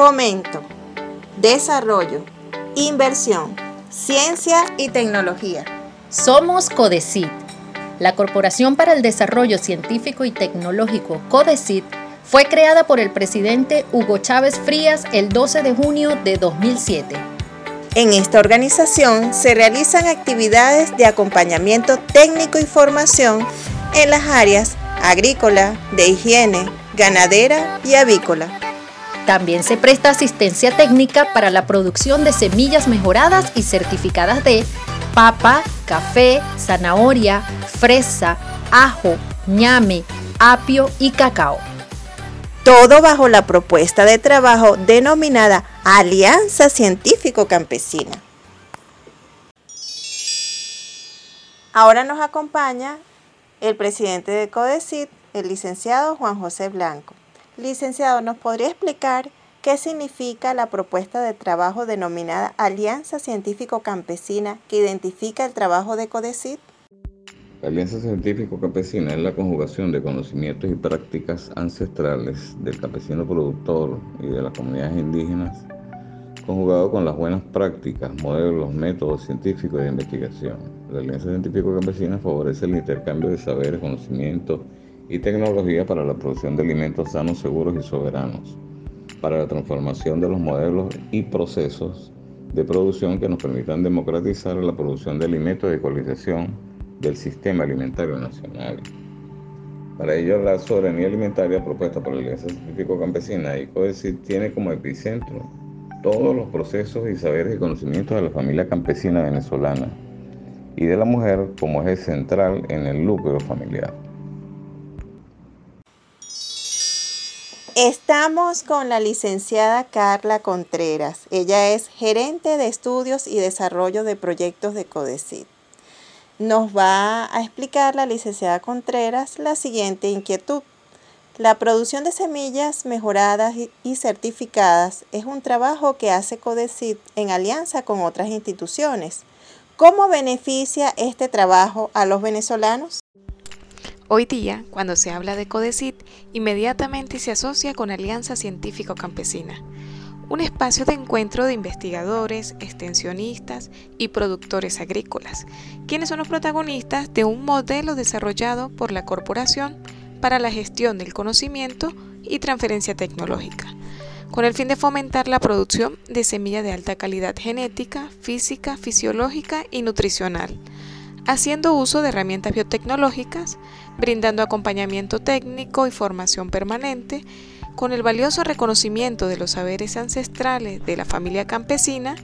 fomento, desarrollo, inversión, ciencia y tecnología. Somos CODECIT, la Corporación para el Desarrollo Científico y Tecnológico CODECIT fue creada por el presidente Hugo Chávez Frías el 12 de junio de 2007. En esta organización se realizan actividades de acompañamiento técnico y formación en las áreas agrícola, de higiene, ganadera y avícola. También se presta asistencia técnica para la producción de semillas mejoradas y certificadas de papa, café, zanahoria, fresa, ajo, ñame, apio y cacao. Todo bajo la propuesta de trabajo denominada Alianza Científico Campesina. Ahora nos acompaña el presidente de CODECIT, el licenciado Juan José Blanco. Licenciado, ¿nos podría explicar qué significa la propuesta de trabajo denominada Alianza Científico Campesina que identifica el trabajo de CODECIT? La Alianza Científico Campesina es la conjugación de conocimientos y prácticas ancestrales del campesino productor y de las comunidades indígenas, conjugado con las buenas prácticas, modelos, métodos científicos de investigación. La Alianza Científico Campesina favorece el intercambio de saberes, conocimientos y tecnología para la producción de alimentos sanos, seguros y soberanos, para la transformación de los modelos y procesos de producción que nos permitan democratizar la producción de alimentos de ecualización del sistema alimentario nacional. Para ello, la soberanía alimentaria propuesta por la Alianza Científico Campesina y CODECID tiene como epicentro todos los procesos y saberes y conocimientos de la familia campesina venezolana y de la mujer como eje central en el núcleo familiar. Estamos con la licenciada Carla Contreras. Ella es gerente de estudios y desarrollo de proyectos de CODECID nos va a explicar la licenciada Contreras la siguiente inquietud. La producción de semillas mejoradas y certificadas es un trabajo que hace CODECID en alianza con otras instituciones. ¿Cómo beneficia este trabajo a los venezolanos? Hoy día, cuando se habla de CODECID, inmediatamente se asocia con Alianza Científico Campesina un espacio de encuentro de investigadores, extensionistas y productores agrícolas, quienes son los protagonistas de un modelo desarrollado por la corporación para la gestión del conocimiento y transferencia tecnológica, con el fin de fomentar la producción de semillas de alta calidad genética, física, fisiológica y nutricional, haciendo uso de herramientas biotecnológicas, brindando acompañamiento técnico y formación permanente, con el valioso reconocimiento de los saberes ancestrales de la familia campesina,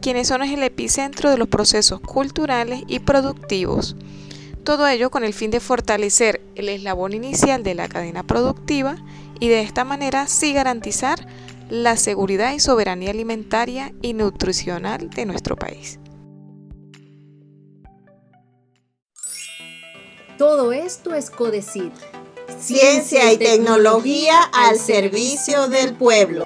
quienes son el epicentro de los procesos culturales y productivos. Todo ello con el fin de fortalecer el eslabón inicial de la cadena productiva y de esta manera sí garantizar la seguridad y soberanía alimentaria y nutricional de nuestro país. Todo esto es CODECID Ciencia y tecnología al servicio del pueblo.